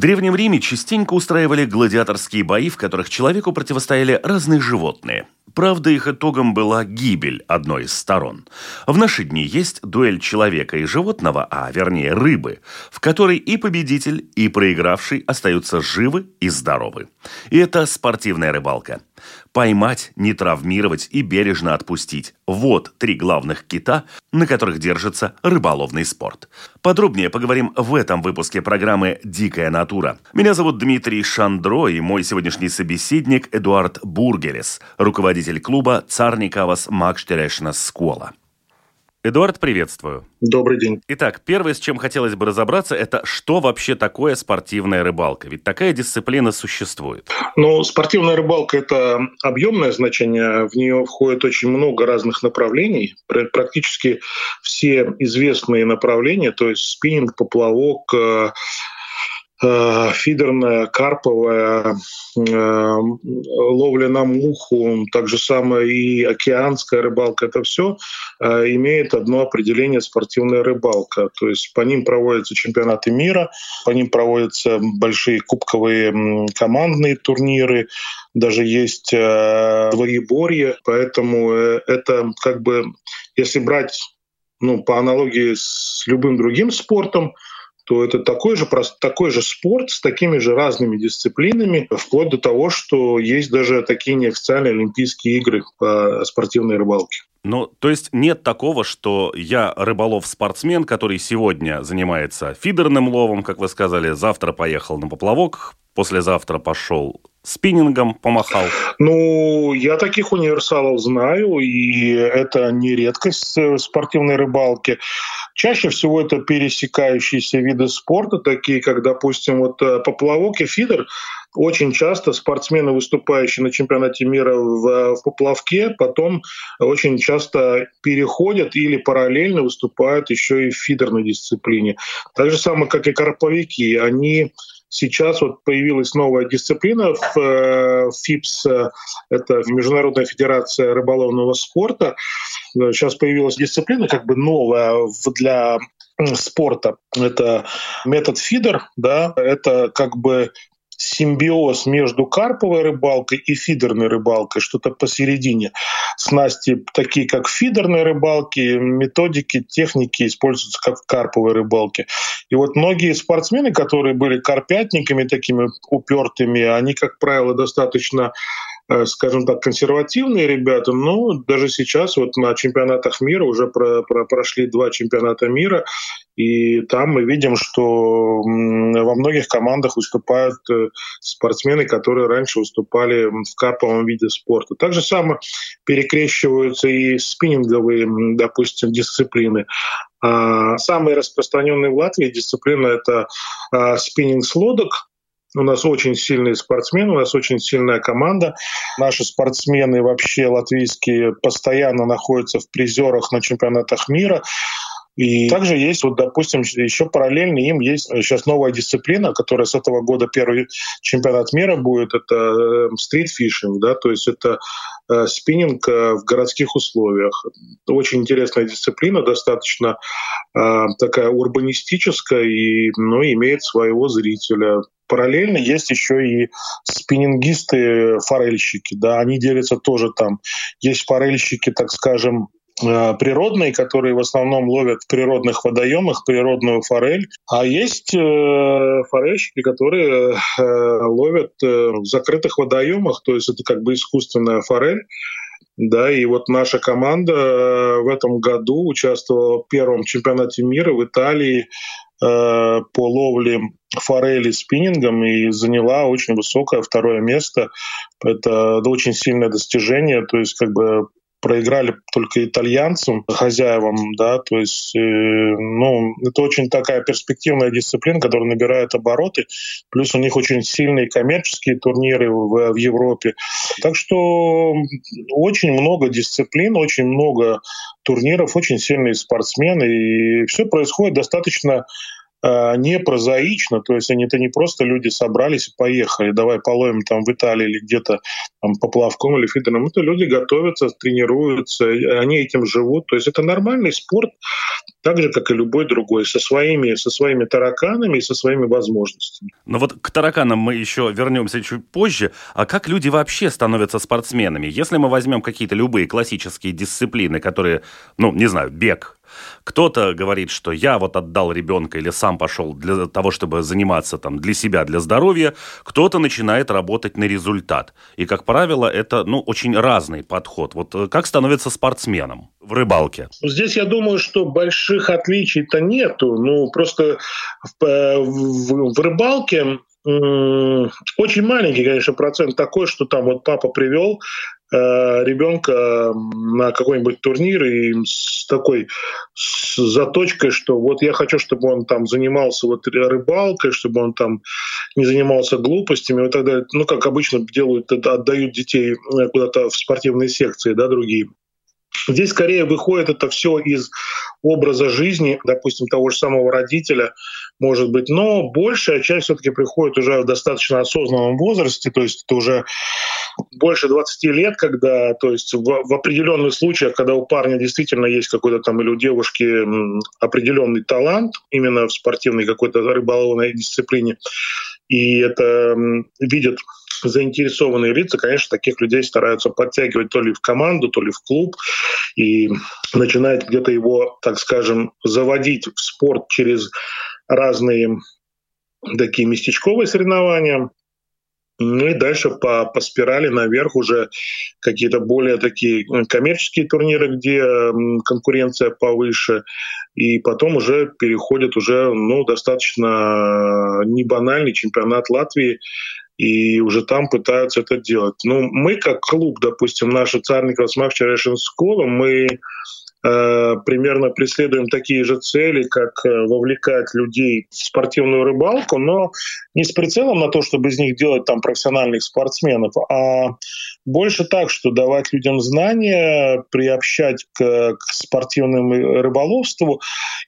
Древнем Риме частенько устраивали гладиаторские бои, в которых человеку противостояли разные животные. Правда, их итогом была гибель одной из сторон. В наши дни есть дуэль человека и животного, а вернее рыбы, в которой и победитель, и проигравший остаются живы и здоровы. И это спортивная рыбалка. Поймать, не травмировать и бережно отпустить. Вот три главных кита, на которых держится рыболовный спорт. Подробнее поговорим в этом выпуске программы «Дикая натура». Меня зовут Дмитрий Шандро, и мой сегодняшний собеседник Эдуард Бургерес, руководитель клуба «Царникавас Макштерешна Скола». Эдуард, приветствую. Добрый день. Итак, первое, с чем хотелось бы разобраться, это что вообще такое спортивная рыбалка? Ведь такая дисциплина существует. Ну, спортивная рыбалка – это объемное значение. В нее входит очень много разных направлений. Практически все известные направления, то есть спиннинг, поплавок, э, фидерная, карповая, э, ловля на муху, так же самое и океанская рыбалка, это все э, имеет одно определение спортивная рыбалка. То есть по ним проводятся чемпионаты мира, по ним проводятся большие кубковые командные турниры, даже есть двоеборье, поэтому это как бы, если брать ну, по аналогии с любым другим спортом, то это такой же, такой же спорт с такими же разными дисциплинами, вплоть до того, что есть даже такие неофициальные Олимпийские игры по спортивной рыбалке. Ну, то есть нет такого, что я рыболов-спортсмен, который сегодня занимается фидерным ловом, как вы сказали, завтра поехал на поплавок, послезавтра пошел спиннингом помахал? Ну, я таких универсалов знаю, и это не редкость в спортивной рыбалке. Чаще всего это пересекающиеся виды спорта, такие как, допустим, вот э, поплавок и фидер. Очень часто спортсмены, выступающие на чемпионате мира в, в поплавке, потом очень часто переходят или параллельно выступают еще и в фидерной дисциплине. Так же самое, как и карповики. Они Сейчас вот появилась новая дисциплина в э, ФИПС, э, это Международная федерация рыболовного спорта. Сейчас появилась дисциплина как бы новая для спорта. Это метод фидер, да, это как бы симбиоз между карповой рыбалкой и фидерной рыбалкой, что-то посередине. Снасти такие, как фидерной рыбалки, методики, техники используются как в карповой рыбалке. И вот многие спортсмены, которые были карпятниками такими упертыми, они, как правило, достаточно скажем так, консервативные ребята, но даже сейчас вот на чемпионатах мира уже про, про, прошли два чемпионата мира, и там мы видим, что во многих командах выступают э, спортсмены, которые раньше выступали в карповом виде спорта. Так же самое перекрещиваются и спиннинговые, допустим, дисциплины. А самые распространенные в Латвии дисциплины — это а, спиннинг с лодок, у нас очень сильные спортсмены, у нас очень сильная команда. Наши спортсмены вообще латвийские постоянно находятся в призерах на чемпионатах мира. И также есть, вот, допустим, еще параллельно им есть сейчас новая дисциплина, которая с этого года первый чемпионат мира будет, это стритфишинг, э, да, то есть это э, спиннинг э, в городских условиях. Очень интересная дисциплина, достаточно э, такая урбанистическая и ну, имеет своего зрителя. Параллельно есть еще и спиннингисты-форельщики, да, они делятся тоже там. Есть форельщики, так скажем, э, природные, которые в основном ловят в природных водоемах природную форель, а есть э, форельщики, которые э, ловят в закрытых водоемах, то есть это как бы искусственная форель. Да, и вот наша команда в этом году участвовала в первом чемпионате мира в Италии по ловле форели спиннингом и заняла очень высокое второе место. Это очень сильное достижение. То есть как бы проиграли только итальянцам, хозяевам, да, то есть, э, ну, это очень такая перспективная дисциплина, которая набирает обороты, плюс у них очень сильные коммерческие турниры в, в Европе. Так что очень много дисциплин, очень много турниров, очень сильные спортсмены, и все происходит достаточно не прозаично, то есть они это не просто люди собрались и поехали, давай половим там в Италии или где-то там, по плавкам или фидерам. Это люди готовятся, тренируются, они этим живут. То есть это нормальный спорт, так же, как и любой другой, со своими, со своими тараканами и со своими возможностями. Но вот к тараканам мы еще вернемся чуть позже. А как люди вообще становятся спортсменами? Если мы возьмем какие-то любые классические дисциплины, которые, ну, не знаю, бег, кто-то говорит, что я вот отдал ребенка или сам пошел для того, чтобы заниматься там для себя, для здоровья. Кто-то начинает работать на результат. И, как правило, это ну, очень разный подход. Вот э, как становится спортсменом в рыбалке? Здесь я думаю, что больших отличий-то нету. Ну, просто в, э, в, в рыбалке очень маленький, конечно, процент такой, что там вот папа привел ребенка на какой-нибудь турнир и с такой с заточкой, что вот я хочу, чтобы он там занимался вот рыбалкой, чтобы он там не занимался глупостями и так далее. Ну, как обычно делают, отдают детей э, куда-то в спортивные секции, да, другие. Здесь скорее выходит это все из образа жизни, допустим, того же самого родителя, может быть, но большая часть все-таки приходит уже в достаточно осознанном возрасте, то есть это уже больше 20 лет, когда, то есть в, в определенных случаях, когда у парня действительно есть какой-то там или у девушки определенный талант именно в спортивной какой-то рыболовной дисциплине, и это видят заинтересованные лица, конечно, таких людей стараются подтягивать то ли в команду, то ли в клуб, и начинает где-то его, так скажем, заводить в спорт через разные такие местечковые соревнования. Ну и дальше по, по спирали наверх уже какие-то более такие коммерческие турниры, где конкуренция повыше, и потом уже переходит уже ну, достаточно не банальный чемпионат Латвии, и уже там пытаются это делать. Ну, мы как клуб, допустим, наша Царникова Смак школа, мы э, примерно преследуем такие же цели, как э, вовлекать людей в спортивную рыбалку, но не с прицелом на то, чтобы из них делать там профессиональных спортсменов, а больше так, что давать людям знания, приобщать к, к спортивному рыболовству.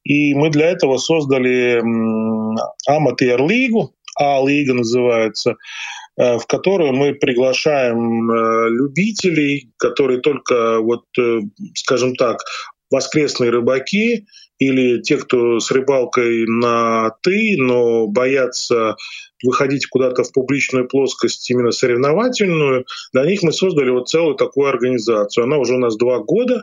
И мы для этого создали аматор-лигу, а-лига называется, э, в которую мы приглашаем э, любителей, которые только, вот, э, скажем так, воскресные рыбаки или те, кто с рыбалкой на «ты», но боятся выходить куда-то в публичную плоскость, именно соревновательную, для них мы создали вот целую такую организацию. Она уже у нас два года,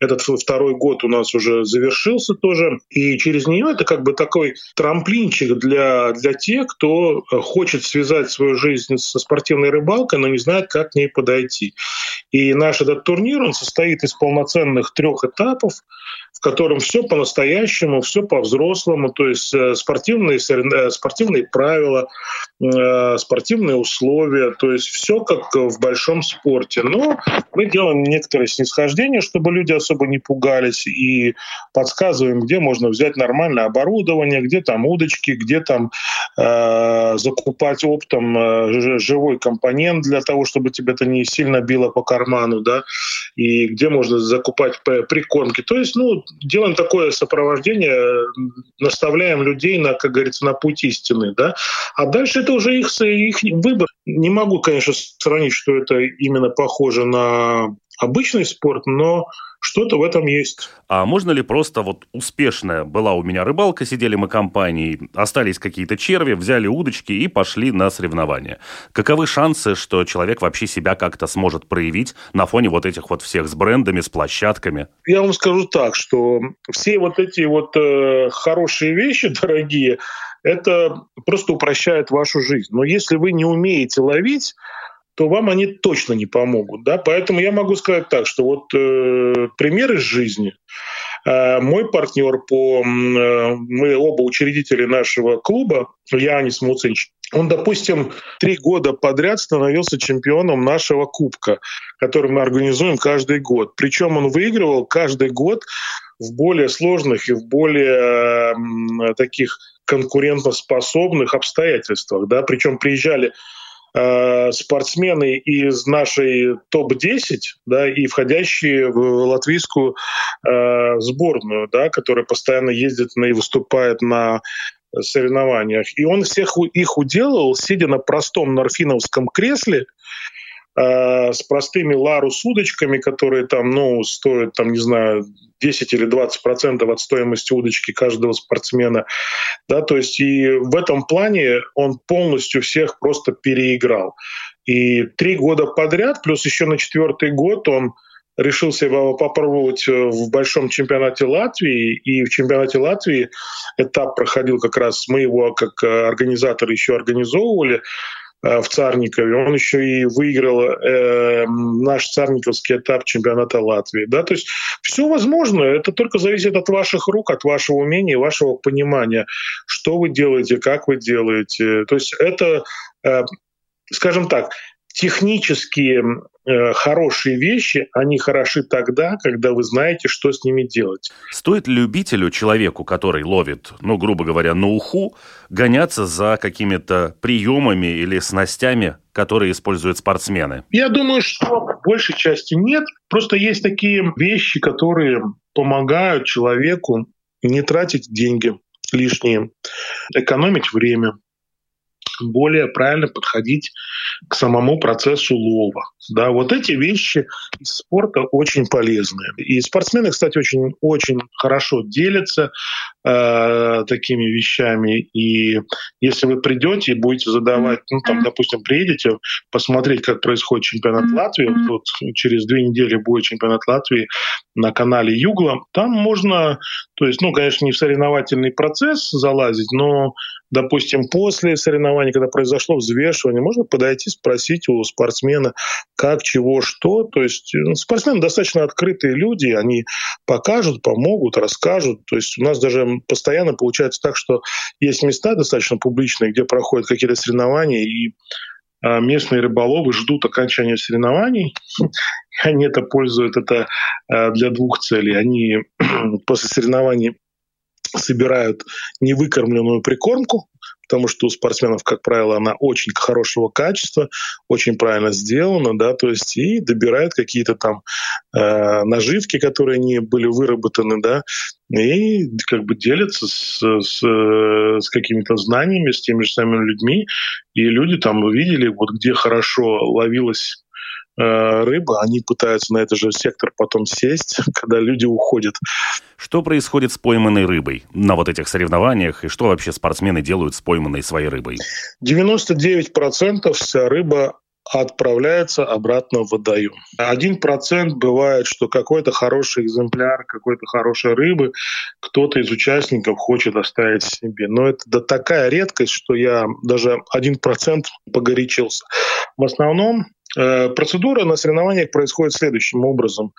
этот второй год у нас уже завершился тоже. И через нее это как бы такой трамплинчик для, для тех, кто хочет связать свою жизнь со спортивной рыбалкой, но не знает, как к ней подойти. И наш этот турнир, он состоит из полноценных трех этапов котором все по-настоящему, все по-взрослому, то есть э, спортивные, э, спортивные правила, э, спортивные условия, то есть все как в большом спорте. Но мы делаем некоторые снисхождения, чтобы люди особо не пугались, и подсказываем, где можно взять нормальное оборудование, где там удочки, где там э, закупать оптом живой компонент для того, чтобы тебе это не сильно било по карману, да, и где можно закупать прикормки. То есть, ну, делаем такое сопровождение, наставляем людей на, как говорится, на путь истины, да. А дальше это уже их, их выбор. Не могу, конечно, сравнить, что это именно похоже на обычный спорт, но что-то в этом есть. А можно ли просто вот успешная была у меня рыбалка, сидели мы компанией, остались какие-то черви, взяли удочки и пошли на соревнования. Каковы шансы, что человек вообще себя как-то сможет проявить на фоне вот этих вот всех с брендами, с площадками? Я вам скажу так, что все вот эти вот э, хорошие вещи, дорогие, это просто упрощает вашу жизнь. Но если вы не умеете ловить, то вам они точно не помогут. Да? Поэтому я могу сказать так, что вот э, пример из жизни. Э, мой партнер по... Э, мы оба учредители нашего клуба, Янис Муцинч он, допустим, три года подряд становился чемпионом нашего кубка, который мы организуем каждый год. Причем он выигрывал каждый год в более сложных и в более э, таких конкурентоспособных обстоятельствах. Да? Причем приезжали э, спортсмены из нашей топ-10 да, и входящие в латвийскую э, сборную, да, которая постоянно ездит на, и выступает на соревнованиях. И он всех их уделал, сидя на простом норфиновском кресле, э, с простыми ларус удочками, которые там, ну, стоят, там, не знаю, 10 или 20 процентов от стоимости удочки каждого спортсмена. Да, то есть и в этом плане он полностью всех просто переиграл. И три года подряд, плюс еще на четвертый год он решил себя попробовать э, в большом чемпионате Латвии. И в чемпионате Латвии этап проходил как раз, мы его как э, организатор еще организовывали в Царникове. Он еще и выиграл э, наш царниковский этап чемпионата Латвии. Да? То есть все возможно. Это только зависит от ваших рук, от вашего умения, вашего понимания, что вы делаете, как вы делаете. То есть это, э, скажем так, технические э, хорошие вещи, они хороши тогда, когда вы знаете, что с ними делать. Стоит любителю, человеку, который ловит, ну, грубо говоря, на уху, гоняться за какими-то приемами или снастями, которые используют спортсмены? Я думаю, что в большей части нет. Просто есть такие вещи, которые помогают человеку не тратить деньги лишние, экономить время, более правильно подходить к самому процессу лова. Да, вот эти вещи из спорта очень полезны. И спортсмены, кстати, очень, очень хорошо делятся э, такими вещами. И если вы придете и будете задавать, ну там, допустим, приедете посмотреть, как происходит чемпионат Латвии, вот через две недели будет чемпионат Латвии на канале Югла, там можно, то есть, ну, конечно, не в соревновательный процесс залазить, но допустим, после соревнований, когда произошло взвешивание, можно подойти, спросить у спортсмена, как, чего, что. То есть ну, спортсмены достаточно открытые люди, они покажут, помогут, расскажут. То есть у нас даже постоянно получается так, что есть места достаточно публичные, где проходят какие-то соревнования, и а, местные рыболовы ждут окончания соревнований. Они это пользуют это а, для двух целей. Они после соревнований собирают невыкормленную прикормку, потому что у спортсменов, как правило, она очень хорошего качества, очень правильно сделана, да, то есть и добирают какие-то там э, наживки, которые не были выработаны, да, и как бы делятся с, с, с какими-то знаниями, с теми же самыми людьми, и люди там увидели, вот где хорошо ловилась Э, рыба, они пытаются на этот же сектор потом сесть, когда люди уходят. Что происходит с пойманной рыбой на вот этих соревнованиях, и что вообще спортсмены делают с пойманной своей рыбой? 99% вся рыба отправляется обратно в водоем. Один процент бывает, что какой-то хороший экземпляр, какой-то хорошей рыбы кто-то из участников хочет оставить себе. Но это да, такая редкость, что я даже один процент погорячился. В основном Э, процедура на соревнованиях происходит следующим образом.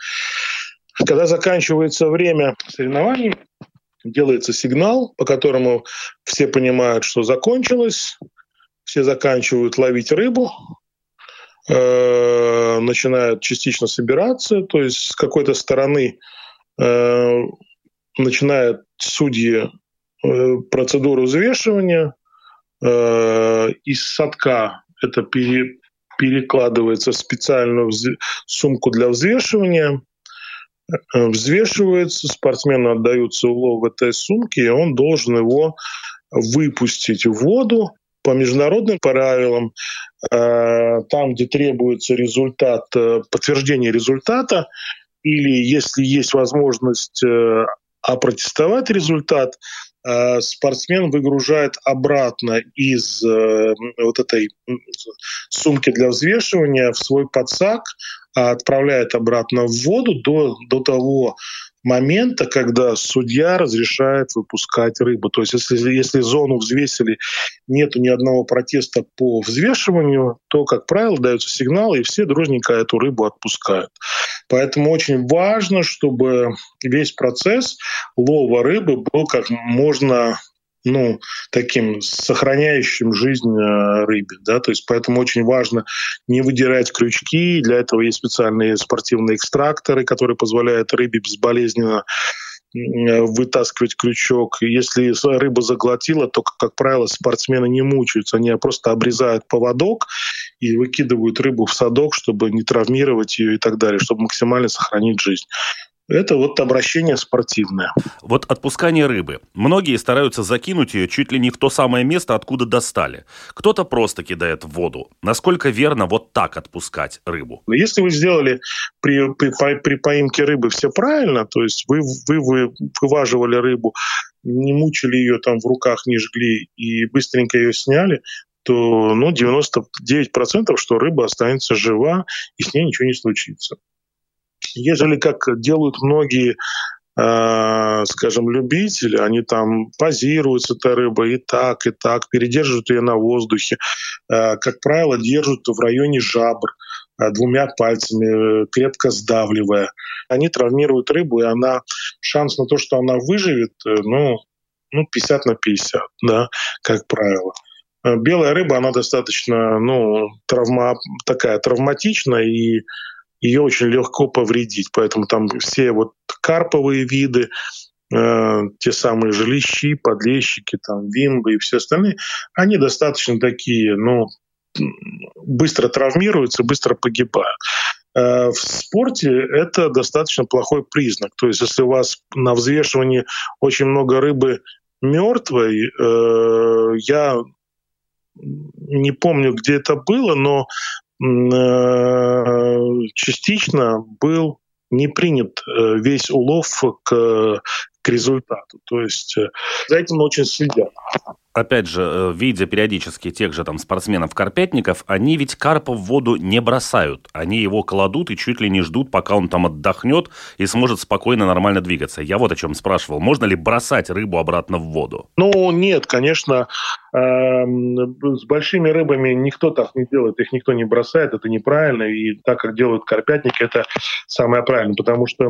Когда заканчивается время соревнований, делается сигнал, по которому все понимают, что закончилось, все заканчивают ловить рыбу, э, начинают частично собираться, то есть с какой-то стороны э, начинают судьи э, процедуру взвешивания, э, из садка это пере, перекладывается в специальную сумку для взвешивания, э, взвешивается, спортсмену отдаются улов в этой сумке, и он должен его выпустить в воду по международным правилам, э, там, где требуется результат, э, подтверждение результата, или если есть возможность опротестовать результат, Э, спортсмен выгружает обратно из э, вот этой сумки для взвешивания в свой подсак, а отправляет обратно в воду до, до того момента, когда судья разрешает выпускать рыбу. То есть если, если зону взвесили, нет ни одного протеста по взвешиванию, то, как правило, дается сигнал, и все дружненько эту рыбу отпускают. Поэтому очень важно, чтобы весь процесс лова рыбы был как можно ну, таким сохраняющим жизнь э, рыбе, да, то есть поэтому очень важно не выдирать крючки, для этого есть специальные спортивные экстракторы, которые позволяют рыбе безболезненно Э, вытаскивать крючок. Если рыба заглотила, то, как правило, спортсмены не мучаются. Они просто обрезают поводок и выкидывают рыбу в садок, чтобы не травмировать ее и так далее, чтобы максимально сохранить жизнь. Это вот обращение спортивное. Вот отпускание рыбы. Многие стараются закинуть ее чуть ли не в то самое место, откуда достали. Кто-то просто кидает в воду. Насколько верно вот так отпускать рыбу? Если вы сделали при, при, при поимке рыбы все правильно, то есть вы, вы, вы вываживали рыбу, не мучили ее там в руках, не жгли и быстренько ее сняли, то ну, 99% что рыба останется жива и с ней ничего не случится ежели как делают многие э, скажем, любители, они там позируют с этой рыбой и так, и так, передерживают ее на воздухе. Э, как правило, держат в районе жабр э, двумя пальцами, крепко сдавливая. Они травмируют рыбу, и она шанс на то, что она выживет, ну, ну 50 на 50, да, как правило. Белая рыба, она достаточно, ну, травма, такая травматичная, и ее очень легко повредить. Поэтому там все вот карповые виды, э, те самые жилищи, подлещики, там, вимбы и все остальные, они достаточно такие, ну, быстро травмируются, быстро погибают. Э, в спорте это достаточно плохой признак. То есть, если у вас на взвешивании очень много рыбы мертвой, э, я не помню, где это было, но частично был не принят э, весь улов к, к результату. То есть э, за этим очень следят опять же, э, видя периодически тех же там спортсменов-карпятников, они ведь карпа в воду не бросают. Они его кладут и чуть ли не ждут, пока он там отдохнет и сможет спокойно, нормально двигаться. Я вот о чем спрашивал. Можно ли бросать рыбу обратно в воду? Ну, нет, конечно. Эм, с большими рыбами никто так не делает, их никто не бросает, это неправильно. И так, как делают карпятники, это самое правильное, потому что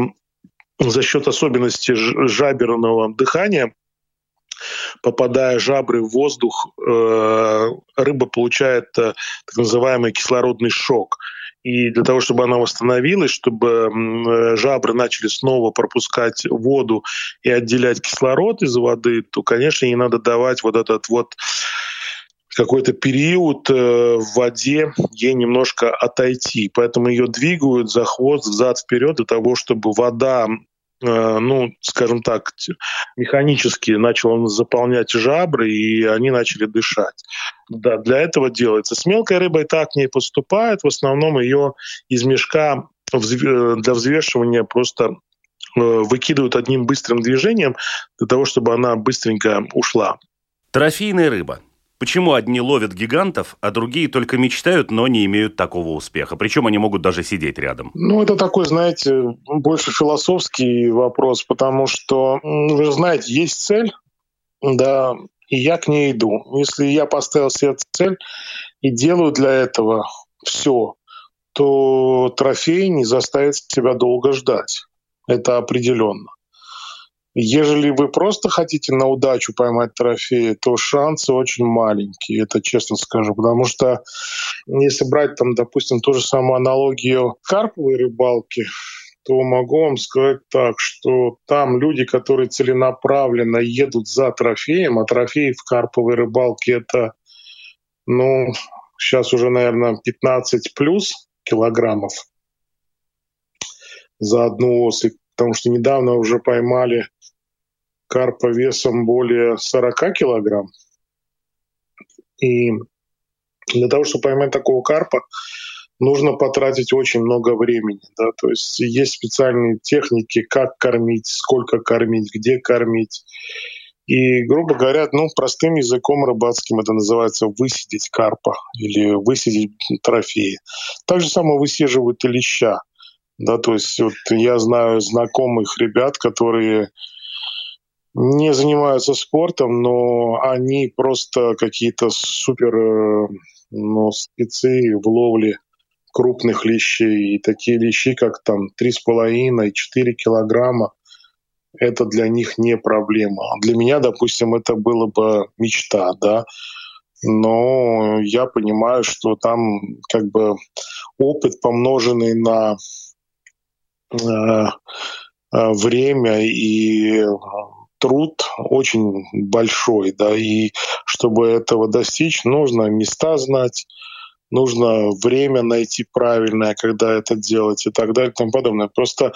за счет особенностей жаберного дыхания попадая жабры в воздух, э, рыба получает э, так называемый кислородный шок. И для того, чтобы она восстановилась, чтобы э, жабры начали снова пропускать воду и отделять кислород из воды, то, конечно, ей надо давать вот этот вот какой-то период в воде ей немножко отойти. Поэтому ее двигают за хвост, взад, вперед для того, чтобы вода Э, ну, скажем так, механически начал заполнять жабры, и они начали дышать. Да, для этого делается. С мелкой рыбой так не поступает. В основном ее из мешка э, для взвешивания просто э, выкидывают одним быстрым движением для того, чтобы она быстренько ушла. Трофейная рыба. Почему одни ловят гигантов, а другие только мечтают, но не имеют такого успеха? Причем они могут даже сидеть рядом. Ну, это такой, знаете, больше философский вопрос, потому что, вы же знаете, есть цель, да, и я к ней иду. Если я поставил себе цель и делаю для этого все, то трофей не заставит себя долго ждать. Это определенно. Ежели вы просто хотите на удачу поймать трофеи, то шансы очень маленькие, это честно скажу. Потому что если брать, там, допустим, ту же самую аналогию карповой рыбалки, то могу вам сказать так, что там люди, которые целенаправленно едут за трофеем, а трофей в карповой рыбалке это, ну, сейчас уже, наверное, 15 плюс килограммов за одну особь, потому что недавно уже поймали карпа весом более 40 килограмм. И для того, чтобы поймать такого карпа, нужно потратить очень много времени. Да? То есть есть специальные техники, как кормить, сколько кормить, где кормить. И, грубо говоря, ну, простым языком рыбацким это называется высидеть карпа или высидеть трофеи. Так же самое высиживают и леща. Да, то есть вот я знаю знакомых ребят, которые не занимаются спортом, но они просто какие-то супер э, ну, спецы в ловле крупных лещей. И такие лещи, как там 3,5 и 4 килограмма, это для них не проблема. Для меня, допустим, это было бы мечта, да, но я понимаю, что там как бы опыт, помноженный на э, э время и труд очень большой, да, и чтобы этого достичь, нужно места знать, нужно время найти правильное, когда это делать и так далее и тому подобное. Просто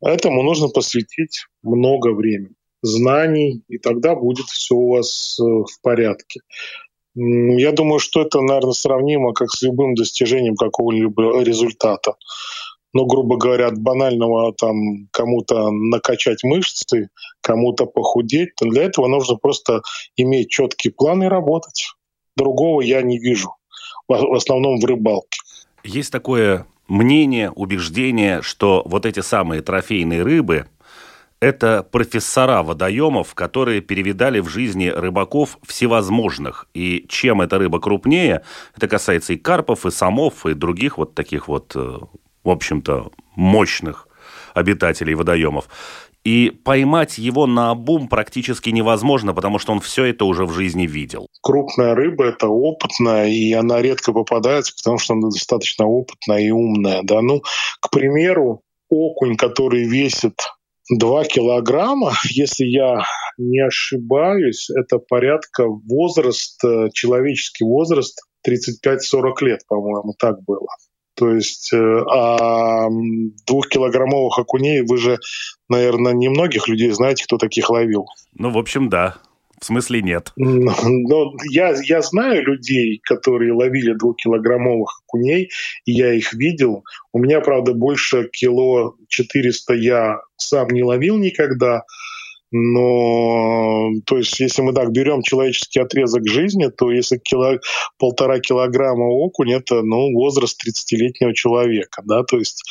этому нужно посвятить много времени, знаний, и тогда будет все у вас э, в порядке. Я думаю, что это, наверное, сравнимо как с любым достижением какого-либо результата. Ну, грубо говоря, от банального там кому-то накачать мышцы, кому-то похудеть, то для этого нужно просто иметь четкий план и работать. Другого я не вижу в основном в рыбалке. Есть такое мнение, убеждение, что вот эти самые трофейные рыбы – это профессора водоемов, которые перевидали в жизни рыбаков всевозможных. И чем эта рыба крупнее, это касается и карпов, и самов, и других вот таких вот, э, в общем-то, мощных обитателей водоемов. И поймать его на обум практически невозможно, потому что он все это уже в жизни видел. Крупная рыба – это опытная, и она редко попадается, потому что она достаточно опытная и умная. Да? Ну, к примеру, окунь, который весит 2 килограмма, если я не ошибаюсь, это порядка возраст, э, человеческий возраст 35-40 лет, по-моему, так было. То есть, э, а двухкилограммовых окуней вы же, наверное, немногих людей знаете, кто таких ловил. Ну, в общем, да. В смысле нет. Но я, я знаю людей, которые ловили двухкилограммовых окуней, и я их видел. У меня, правда, больше кило 400 я сам не ловил никогда, но, то есть, если мы так берем человеческий отрезок жизни, то если кило, полтора килограмма окунь, это, ну, возраст 30-летнего человека, да, то есть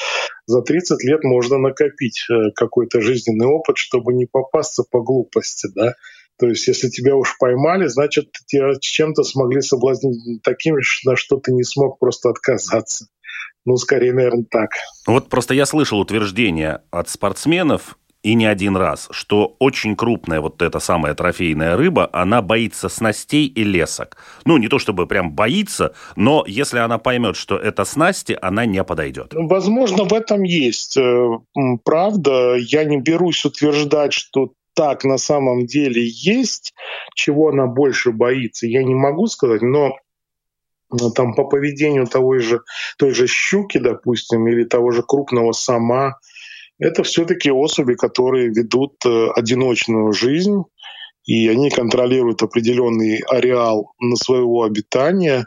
за 30 лет можно накопить э, какой-то жизненный опыт, чтобы не попасться по глупости, да. То есть, если тебя уж поймали, значит, тебя чем-то смогли соблазнить таким, на что ты не смог просто отказаться. Ну, скорее, наверное, так. Вот просто я слышал утверждение от спортсменов, и не один раз, что очень крупная вот эта самая трофейная рыба, она боится снастей и лесок. Ну, не то чтобы прям боится, но если она поймет, что это снасти, она не подойдет. Возможно, в этом есть э, правда. Я не берусь утверждать, что так на самом деле есть, чего она больше боится, я не могу сказать, но там по поведению того же, той же щуки, допустим, или того же крупного сама, это все-таки особи, которые ведут э, одиночную жизнь, и они контролируют определенный ареал на своего обитания.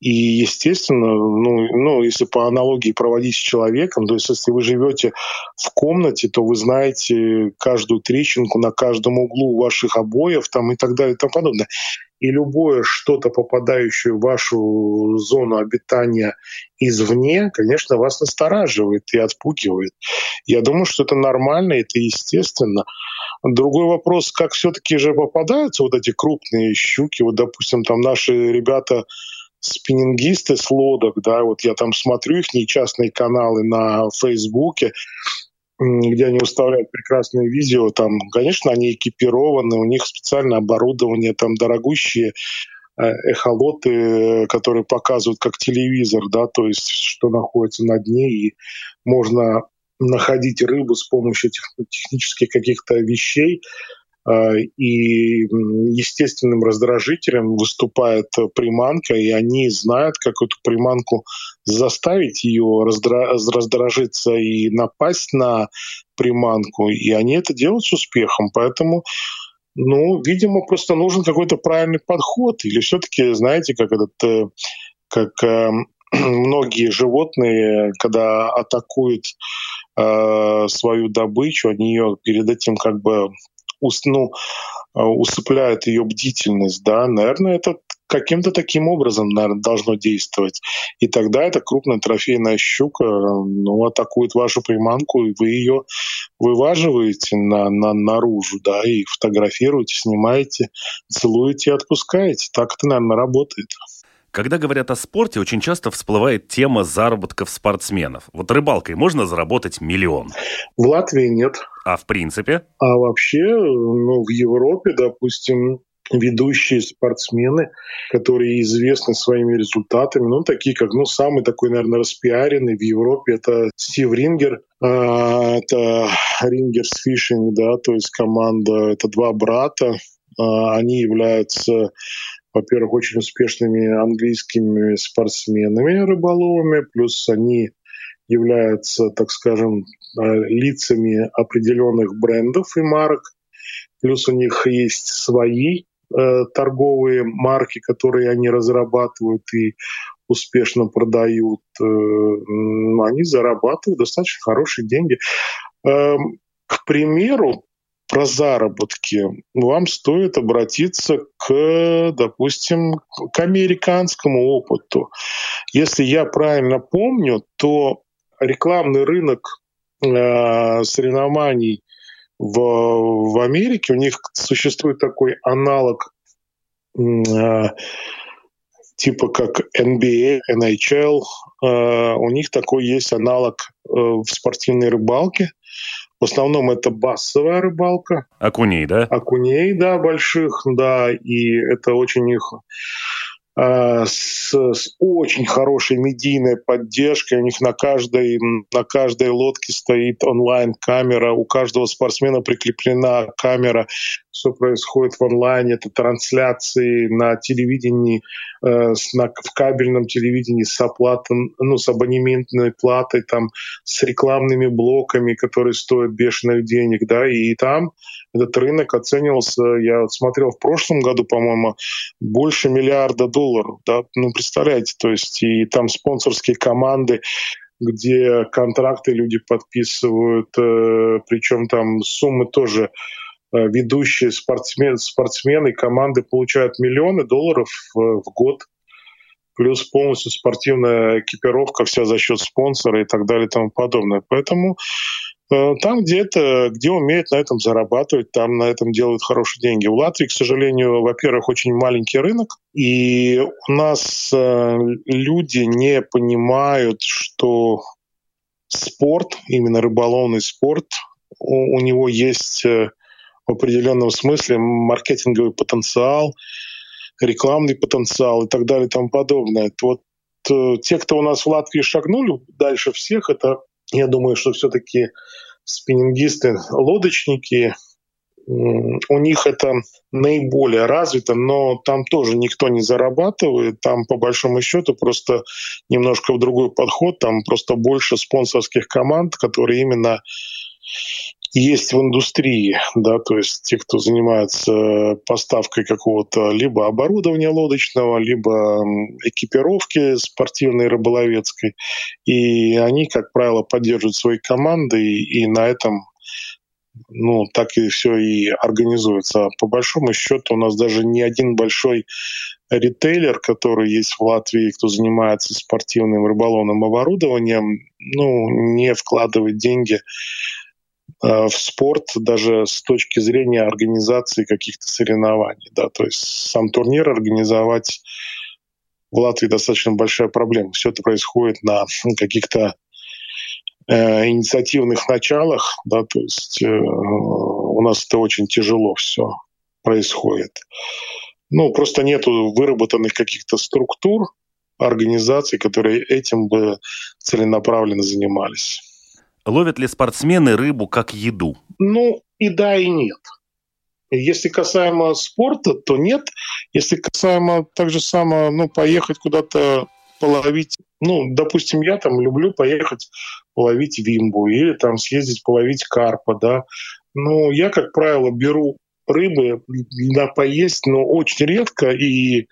И, естественно, ну, ну, если по аналогии проводить с человеком, то есть если вы живете в комнате, то вы знаете каждую трещинку на каждом углу ваших обоев там, и так далее и тому подобное и любое что-то, попадающее в вашу зону обитания извне, конечно, вас настораживает и отпугивает. Я думаю, что это нормально, это естественно. Другой вопрос, как все-таки же попадаются вот эти крупные щуки. Вот, допустим, там наши ребята спиннингисты с лодок, да, вот я там смотрю их частные каналы на Фейсбуке, где они выставляют прекрасные видео, там, конечно, они экипированы, у них специальное оборудование, там дорогущие э, эхолоты, которые показывают как телевизор, да, то есть что находится на дне, и можно находить рыбу с помощью тех, технических каких-то вещей, и естественным раздражителем выступает приманка, и они знают, как эту приманку заставить ее раздражиться и напасть на приманку, и они это делают с успехом. Поэтому ну, видимо, просто нужен какой-то правильный подход. Или все-таки, знаете, как этот, э, как э, многие животные, когда атакуют э, свою добычу, они ее перед этим как бы ну, усыпляет ее бдительность, да, наверное, это каким-то таким образом, наверное, должно действовать. И тогда эта крупная трофейная щука ну, атакует вашу приманку, и вы ее вываживаете на, на, наружу, да, и фотографируете, снимаете, целуете и отпускаете. Так это, наверное, работает. Когда говорят о спорте, очень часто всплывает тема заработков спортсменов. Вот рыбалкой можно заработать миллион? В Латвии нет. А в принципе? А вообще, ну, в Европе, допустим, ведущие спортсмены, которые известны своими результатами, ну, такие как, ну, самый такой, наверное, распиаренный в Европе, это Стив Рингер, а, это Рингерс Фишинг, да, то есть команда, это два брата, а, они являются во-первых, очень успешными английскими спортсменами рыболовами, плюс они являются, так скажем, а, лицами определенных брендов и марок, плюс у них есть свои э, торговые марки, которые они разрабатывают и успешно продают, э, они зарабатывают достаточно хорошие деньги. Э, к примеру, про заработки, вам стоит обратиться к, допустим, к американскому опыту. Если я правильно помню, то рекламный рынок э, соревнований в, в Америке, у них существует такой аналог э, типа как NBA, NHL, э, у них такой есть аналог э, в спортивной рыбалке – в основном это басовая рыбалка. Окуней, да? Окуней, да, больших, да, и это очень их а, с, с очень хорошей медийной поддержкой. У них на каждой, на каждой лодке стоит онлайн-камера, у каждого спортсмена прикреплена камера. Все происходит в онлайне, это трансляции на телевидении, э, на, в кабельном телевидении с оплатой, ну, с абонементной платой, там, с рекламными блоками, которые стоят бешеных денег, да, и там этот рынок оценивался, я смотрел в прошлом году, по-моему, больше миллиарда долларов. Да? Ну, представляете, то есть и там спонсорские команды, где контракты люди подписывают, э, причем там суммы тоже ведущие спортсмен, спортсмены, команды получают миллионы долларов в, в год плюс полностью спортивная экипировка вся за счет спонсора и так далее и тому подобное. Поэтому Э, там где-то, где умеют на этом зарабатывать, там на этом делают хорошие деньги. У Латвии, к сожалению, во-первых, очень маленький рынок, и у нас э, люди не понимают, что спорт, именно рыболовный спорт, у, него есть э, в определенном смысле маркетинговый потенциал, рекламный потенциал и так далее и тому подобное. Вот те, кто у нас в Латвии шагнули дальше всех, это я думаю, что все-таки спиннингисты, лодочники, у них это наиболее развито, но там тоже никто не зарабатывает, там по большому счету просто немножко в другой подход, там просто больше спонсорских команд, которые именно есть в индустрии, да, то есть те, кто занимается поставкой какого-то либо оборудования лодочного, либо экипировки спортивной рыболовецкой, и они, как правило, поддерживают свои команды, и, и на этом ну, так и все и организуется. А по большому счету у нас даже не один большой ритейлер, который есть в Латвии, кто занимается спортивным рыболовным оборудованием, ну, не вкладывает деньги в спорт даже с точки зрения организации каких-то соревнований. Да, то есть сам турнир организовать в Латвии достаточно большая проблема. Все это происходит на каких-то э, инициативных началах, да, то есть э, у нас это очень тяжело все происходит. Ну, просто нету выработанных каких-то структур, организаций, которые этим бы целенаправленно занимались. Ловят ли спортсмены рыбу как еду? Ну, и да, и нет. Если касаемо спорта, то нет. Если касаемо так же самое, ну, поехать куда-то половить, ну, допустим, я там люблю поехать половить вимбу или там съездить половить карпа, да. Ну, я, как правило, беру рыбы на поесть, но очень редко и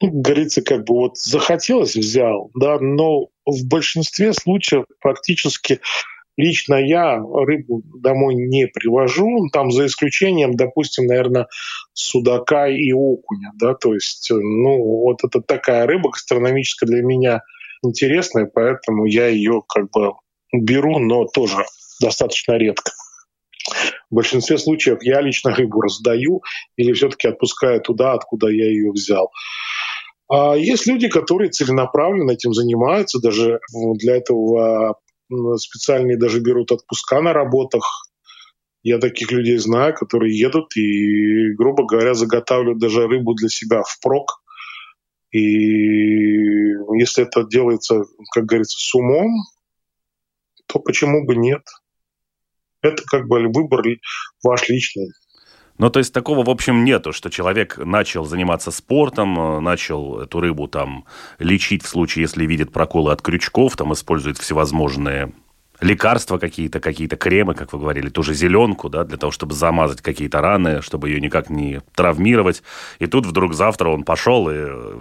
ну, говорится, как бы вот захотелось, взял, да, но в большинстве случаев практически Лично я рыбу домой не привожу, там за исключением, допустим, наверное, судака и окуня, да, то есть, ну, вот это такая рыба гастрономическая для меня интересная, поэтому я ее как бы беру, но тоже достаточно редко. В большинстве случаев я лично рыбу раздаю или все-таки отпускаю туда, откуда я ее взял. А есть люди, которые целенаправленно этим занимаются, даже для этого специальные даже берут отпуска на работах. Я таких людей знаю, которые едут и, грубо говоря, заготавливают даже рыбу для себя впрок. И если это делается, как говорится, с умом, то почему бы нет? Это как бы выбор ваш личный. Ну, то есть такого, в общем, нету, что человек начал заниматься спортом, э, начал эту рыбу там лечить в случае, если видит проколы от крючков, там использует всевозможные лекарства какие-то, какие-то кремы, как вы говорили, ту же зеленку, да, для того, чтобы замазать какие-то раны, чтобы ее никак не травмировать. И тут вдруг завтра он пошел, и э,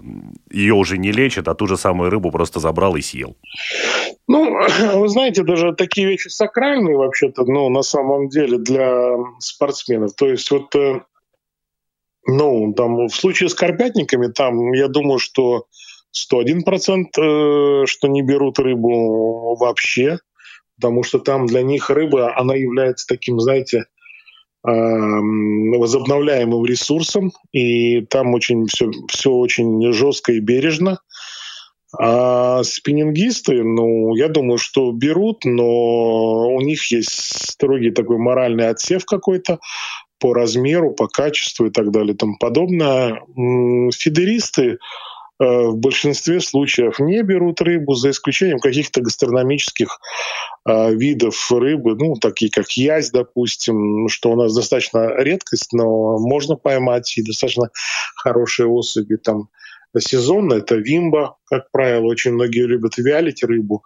ее уже не лечат, а ту же самую рыбу просто забрал и съел. Ну, вы знаете, даже такие вещи сакральные вообще-то, ну, на самом деле для спортсменов. То есть вот, э, ну, там в случае с карпятниками, там, я думаю, что 101%, э, что не берут рыбу вообще, потому что там для них рыба, она является таким, знаете, возобновляемым ресурсом, и там очень все, все очень жестко и бережно. А спиннингисты, ну, я думаю, что берут, но у них есть строгий такой моральный отсев какой-то по размеру, по качеству и так далее и тому подобное. Фидеристы, в большинстве случаев не берут рыбу, за исключением каких-то гастрономических э, видов рыбы, ну, такие как язь, допустим, что у нас достаточно редкость, но можно поймать и достаточно хорошие особи там сезонно. Это вимба, как правило, очень многие любят вялить рыбу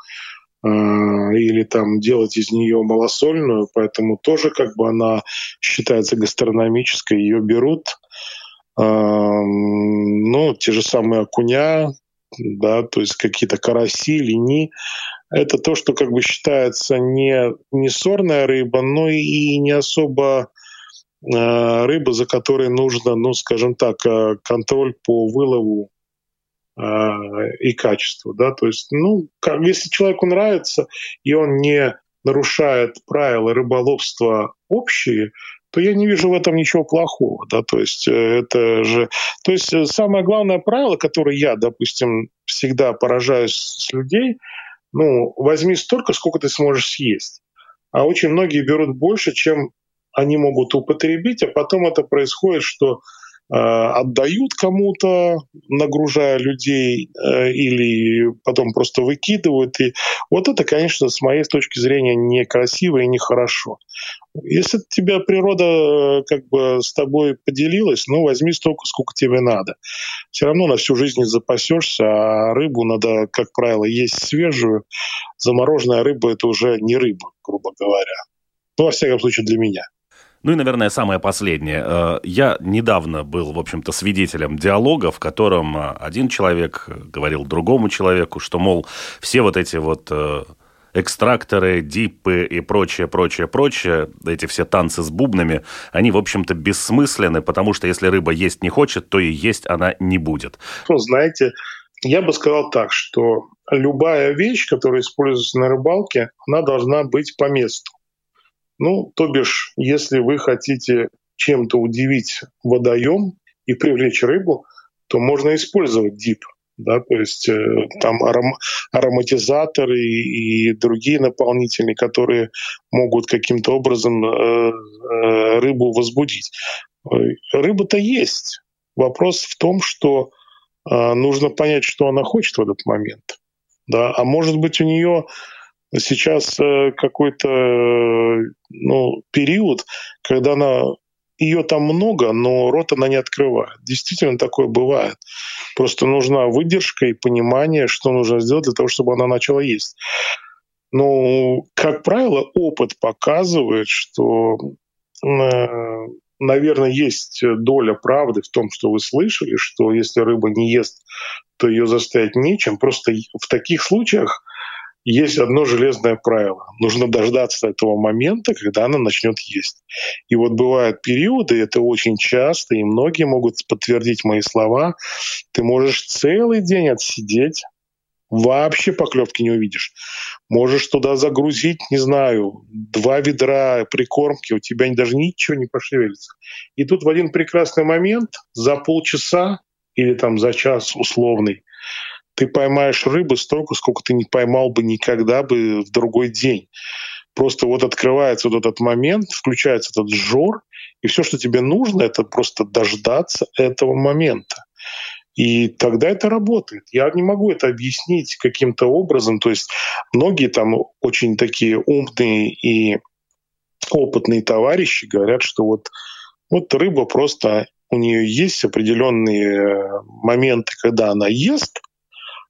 э, или там делать из нее малосольную, поэтому тоже как бы она считается гастрономической, ее берут – ну, те же самые окуня, да, то есть какие-то караси, лини. Это то, что как бы считается не, не сорная рыба, но и не особо э, рыба, за которой нужно, ну, скажем так, э, контроль по вылову э, и качеству, да, то есть, ну, как, если человеку нравится, и он не нарушает правила рыболовства общие, то я не вижу в этом ничего плохого. Да? То есть э, это же... То есть э, самое главное правило, которое я, допустим, всегда поражаюсь с людей, ну, возьми столько, сколько ты сможешь съесть. А очень многие берут больше, чем они могут употребить, а потом это происходит, что отдают кому-то, нагружая людей, э, или потом просто выкидывают. И вот это, конечно, с моей точки зрения некрасиво и нехорошо. Если тебя природа э, как бы с тобой поделилась, ну, возьми столько, сколько тебе надо. Все равно на всю жизнь не запасешься, а рыбу надо, как правило, есть свежую. Замороженная рыба – это уже не рыба, грубо говоря. Ну, во всяком случае, для меня. Ну и, наверное, самое последнее. Э, я недавно был, в общем-то, свидетелем диалога, в котором э, один человек говорил другому человеку, что, мол, все вот эти вот э, экстракторы, дипы и прочее, прочее, прочее, эти все танцы с бубнами, они, в общем-то, бессмысленны, потому что если рыба есть не хочет, то и есть она не будет. Ну, знаете, я бы сказал так, что любая вещь, которая используется на рыбалке, она должна быть по месту. Ну, то бишь, если вы хотите чем-то удивить водоем и привлечь рыбу, то можно использовать дип. Да, то есть э, там аром, ароматизаторы и, и другие наполнители, которые могут каким-то образом э, э, рыбу возбудить. Рыба-то есть. Вопрос в том, что э, нужно понять, что она хочет в этот момент. Да? А может быть, у нее сейчас э, какой-то ну, период, когда она ее там много, но рот она не открывает. Действительно такое бывает. Просто нужна выдержка и понимание, что нужно сделать для того, чтобы она начала есть. Ну, как правило, опыт показывает, что, э, наверное, есть доля правды в том, что вы слышали, что если рыба не ест, то ее заставить нечем. Просто в таких случаях есть одно железное правило. Нужно дождаться этого момента, когда она начнет есть. И вот бывают периоды, это очень часто, и многие могут подтвердить мои слова, ты можешь целый день отсидеть, вообще поклевки не увидишь. Можешь туда загрузить, не знаю, два ведра прикормки, у тебя даже ничего не пошевелится. И тут в один прекрасный момент за полчаса или там за час условный, ты поймаешь рыбы столько, сколько ты не поймал бы никогда бы в другой день. Просто вот открывается вот этот момент, включается этот жор, и все, что тебе нужно, это просто дождаться этого момента. И тогда это работает. Я не могу это объяснить каким-то образом. То есть многие там очень такие умные и опытные товарищи говорят, что вот, вот рыба просто у нее есть определенные моменты, когда она ест,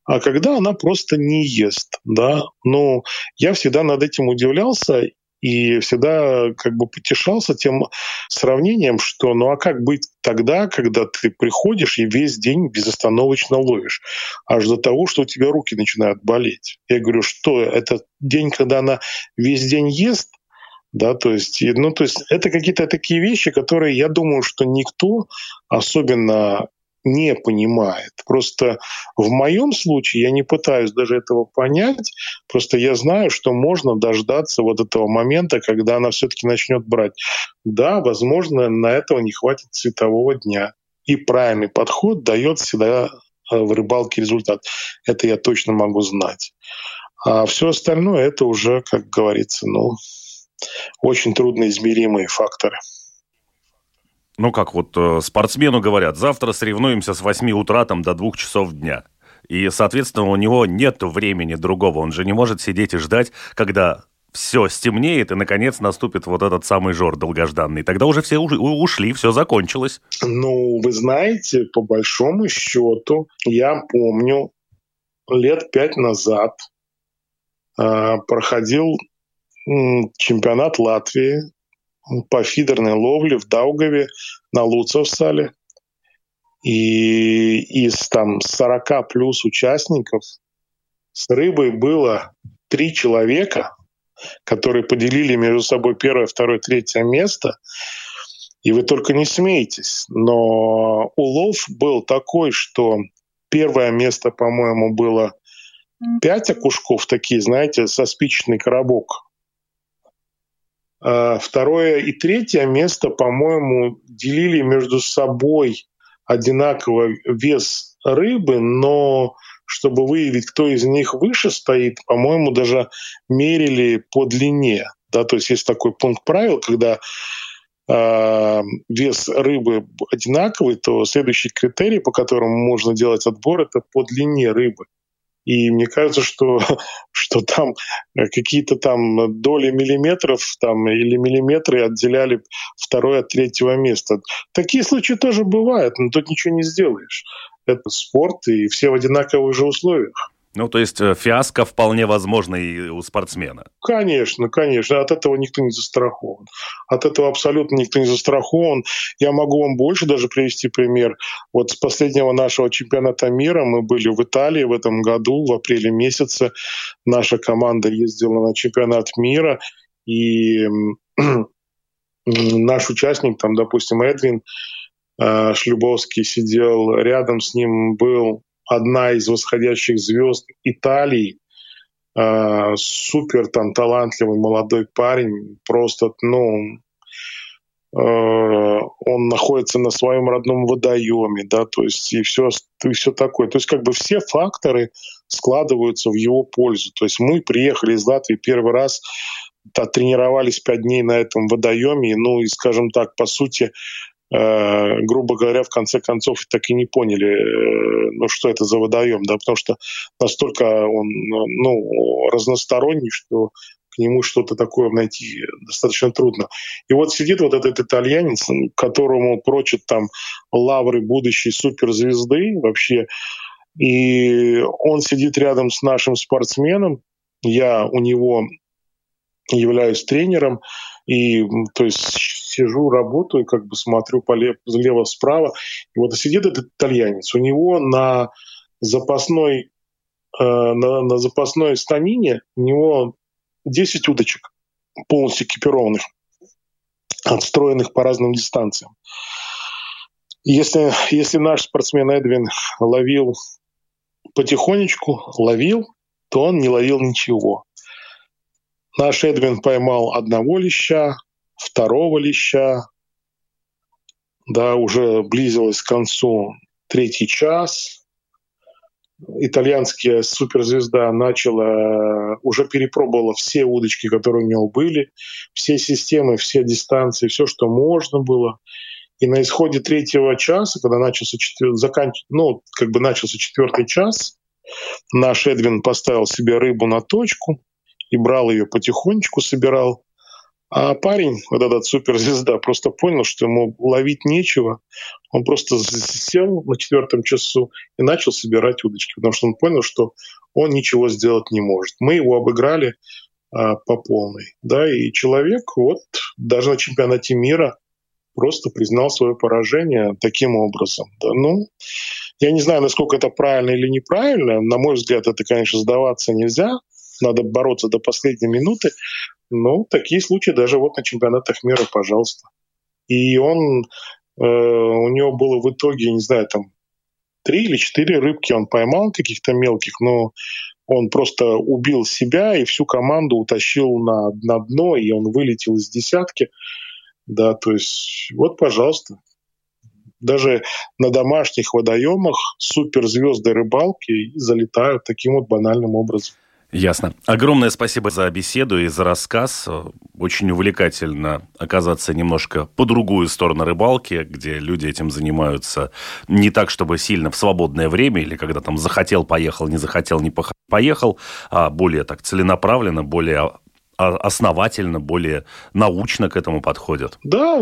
а когда она просто не ест, да. Но я всегда над этим удивлялся и всегда как бы потешался тем сравнением, что ну а как быть тогда, когда ты приходишь и весь день безостановочно ловишь, аж до того, что у тебя руки начинают болеть. Я говорю, что это день, когда она весь день ест, да, то есть, ну, то есть это какие-то такие вещи, которые, я думаю, что никто, особенно не понимает. Просто в моем случае я не пытаюсь даже этого понять, просто я знаю, что можно дождаться вот этого момента, когда она все-таки начнет брать. Да, возможно, на этого не хватит светового дня. И правильный подход дает всегда э, в рыбалке результат. Это я точно могу знать. А все остальное это уже, как говорится, ну, очень трудноизмеримые факторы. Ну, как вот э, спортсмену говорят, завтра соревнуемся с 8 утра там, до 2 часов дня. И, соответственно, у него нет времени другого. Он же не может сидеть и ждать, когда все стемнеет, и, наконец, наступит вот этот самый жор долгожданный. Тогда уже все ушли, все закончилось. Ну, вы знаете, по большому счету, я помню, лет пять назад э, проходил чемпионат Латвии по фидерной ловле в Даугаве на Луцевсале. И из там 40 плюс участников с рыбой было три человека, которые поделили между собой первое, второе, третье место. И вы только не смеетесь. Но улов был такой, что первое место, по-моему, было пять окушков, такие, знаете, со спичечный коробок второе и третье место, по-моему, делили между собой одинаково вес рыбы, но чтобы выявить, кто из них выше стоит, по-моему, даже мерили по длине. Да, то есть есть такой пункт правил, когда э, вес рыбы одинаковый, то следующий критерий, по которому можно делать отбор, это по длине рыбы. И мне кажется, что, что там э, какие-то там доли миллиметров там, или миллиметры отделяли второе от третьего места. Такие случаи тоже бывают, но тут ничего не сделаешь. Это спорт, и все в одинаковых же условиях. Ну, то есть э, фиаско вполне возможно и у спортсмена. Конечно, конечно. От этого никто не застрахован. От этого абсолютно никто не застрахован. Я могу вам больше даже привести пример. Вот с последнего нашего чемпионата мира мы были в Италии в этом году, в апреле месяце. Наша команда ездила на чемпионат мира, и наш участник, там, допустим, Эдвин э, Шлюбовский сидел рядом с ним, был одна из восходящих звезд Италии, э, супер там талантливый молодой парень, просто, ну, э, он находится на своем родном водоеме, да, то есть и все, и все такое. То есть как бы все факторы складываются в его пользу. То есть мы приехали из Латвии первый раз, тренировались пять дней на этом водоеме, ну и, скажем так, по сути, грубо говоря, в конце концов так и не поняли, э, ну что это за водоем, да, потому что настолько он, ну, разносторонний, что к нему что-то такое найти достаточно трудно. И вот сидит вот этот итальянец, которому прочат там лавры будущей суперзвезды вообще, и он сидит рядом с нашим спортсменом, я у него являюсь тренером, и то есть сижу, работаю, как бы смотрю слева справа. И вот сидит этот итальянец. У него на запасной, э, на, на запасной станине у него 10 удочек полностью экипированных, отстроенных по разным дистанциям. Если, если наш спортсмен Эдвин ловил потихонечку, ловил, то он не ловил ничего. Наш Эдвин поймал одного леща, второго леща, да, уже близилось к концу. третий час. Итальянская суперзвезда начала, уже перепробовала все удочки, которые у него были, все системы, все дистанции, все, что можно было. И на исходе третьего часа, когда начался, четвер... заканч... ну, как бы начался четвертый час, наш Эдвин поставил себе рыбу на точку и брал ее потихонечку, собирал. А парень, вот этот суперзвезда, просто понял, что ему ловить нечего. Он просто сел на четвертом часу и начал собирать удочки, потому что он понял, что он ничего сделать не может. Мы его обыграли а, по полной. Да, и человек вот даже на чемпионате мира просто признал свое поражение таким образом. Да. Ну, я не знаю, насколько это правильно или неправильно. На мой взгляд, это, конечно, сдаваться нельзя. Надо бороться до последней минуты. Но такие случаи даже вот на чемпионатах мира, пожалуйста. И он, э, у него было в итоге, не знаю, там три или четыре рыбки он поймал каких-то мелких, но он просто убил себя и всю команду утащил на, на дно, и он вылетел из десятки. Да, то есть вот, пожалуйста, даже на домашних водоемах суперзвезды рыбалки залетают таким вот банальным образом. Ясно. Огромное спасибо за беседу и за рассказ. Очень увлекательно оказаться немножко по другую сторону рыбалки, где люди этим занимаются не так, чтобы сильно в свободное время, или когда там захотел, поехал, не захотел, не поехал, а более так целенаправленно, более основательно, более научно к этому подходят. Да,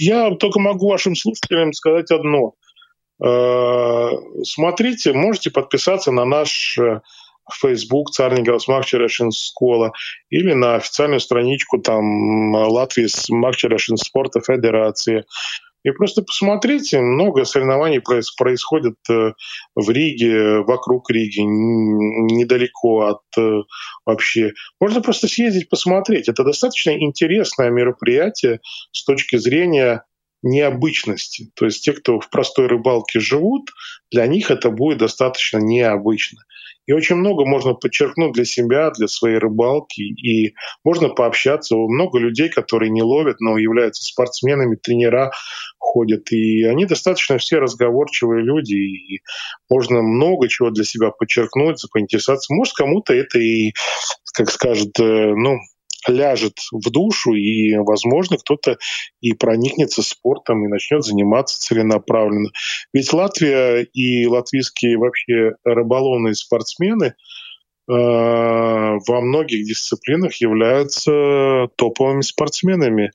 я только могу вашим слушателям сказать одно. Э, смотрите, можете подписаться на наш э, Facebook Царников Макчерешин Школа или на официальную страничку там Латвии с Спорта Федерации. И просто посмотрите, много соревнований происходит э, в Риге, вокруг Риги, недалеко от э, вообще. Можно просто съездить посмотреть. Это достаточно интересное мероприятие с точки зрения необычности. То есть те, кто в простой рыбалке живут, для них это будет достаточно необычно. И очень много можно подчеркнуть для себя, для своей рыбалки. И можно пообщаться. Много людей, которые не ловят, но являются спортсменами, тренера ходят. И они достаточно все разговорчивые люди. И можно много чего для себя подчеркнуть, поинтересоваться. Может, кому-то это и, как скажет, э, ну, ляжет в душу, и, возможно, кто-то и проникнется спортом и начнет заниматься целенаправленно. Ведь Латвия и латвийские вообще рыболовные спортсмены э, во многих дисциплинах являются топовыми спортсменами.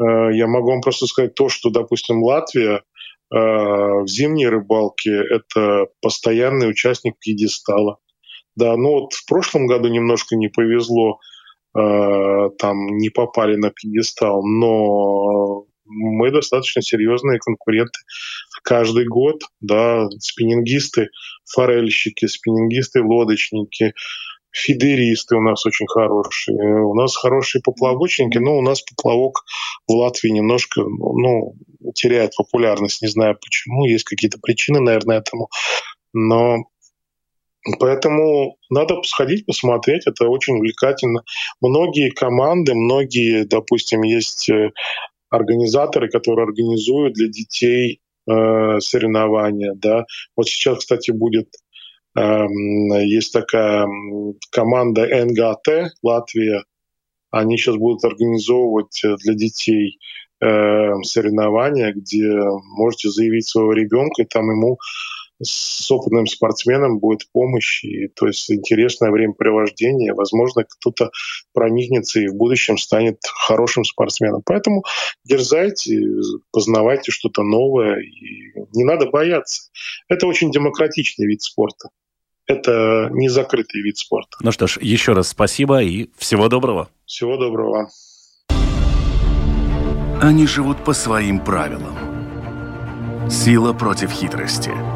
Э, я могу вам просто сказать то, что, допустим, Латвия э, в зимней рыбалке — это постоянный участник пьедестала. Да, ну вот в прошлом году немножко не повезло — там не попали на пьедестал, но мы достаточно серьезные конкуренты. Каждый год, да, спиннингисты, форельщики, спиннингисты, лодочники, фидеристы у нас очень хорошие, у нас хорошие поплавочники, но у нас поплавок в Латвии немножко, ну, теряет популярность, не знаю почему, есть какие-то причины, наверное, этому, но Поэтому надо сходить, посмотреть, это очень увлекательно. Многие команды, многие, допустим, есть э, организаторы, которые организуют для детей э, соревнования. Да. Вот сейчас, кстати, будет э, есть такая команда НГАТ Латвия. Они сейчас будут организовывать э, для детей э, соревнования, где можете заявить своего ребенка, и там ему с опытным спортсменом будет помощь, и, то есть интересное времяпривождение. Возможно, кто-то проникнется и в будущем станет хорошим спортсменом. Поэтому дерзайте, познавайте что-то новое, и не надо бояться. Это очень демократичный вид спорта. Это не закрытый вид спорта. Ну что ж, еще раз спасибо и всего доброго. Всего доброго. Они живут по своим правилам. Сила против хитрости –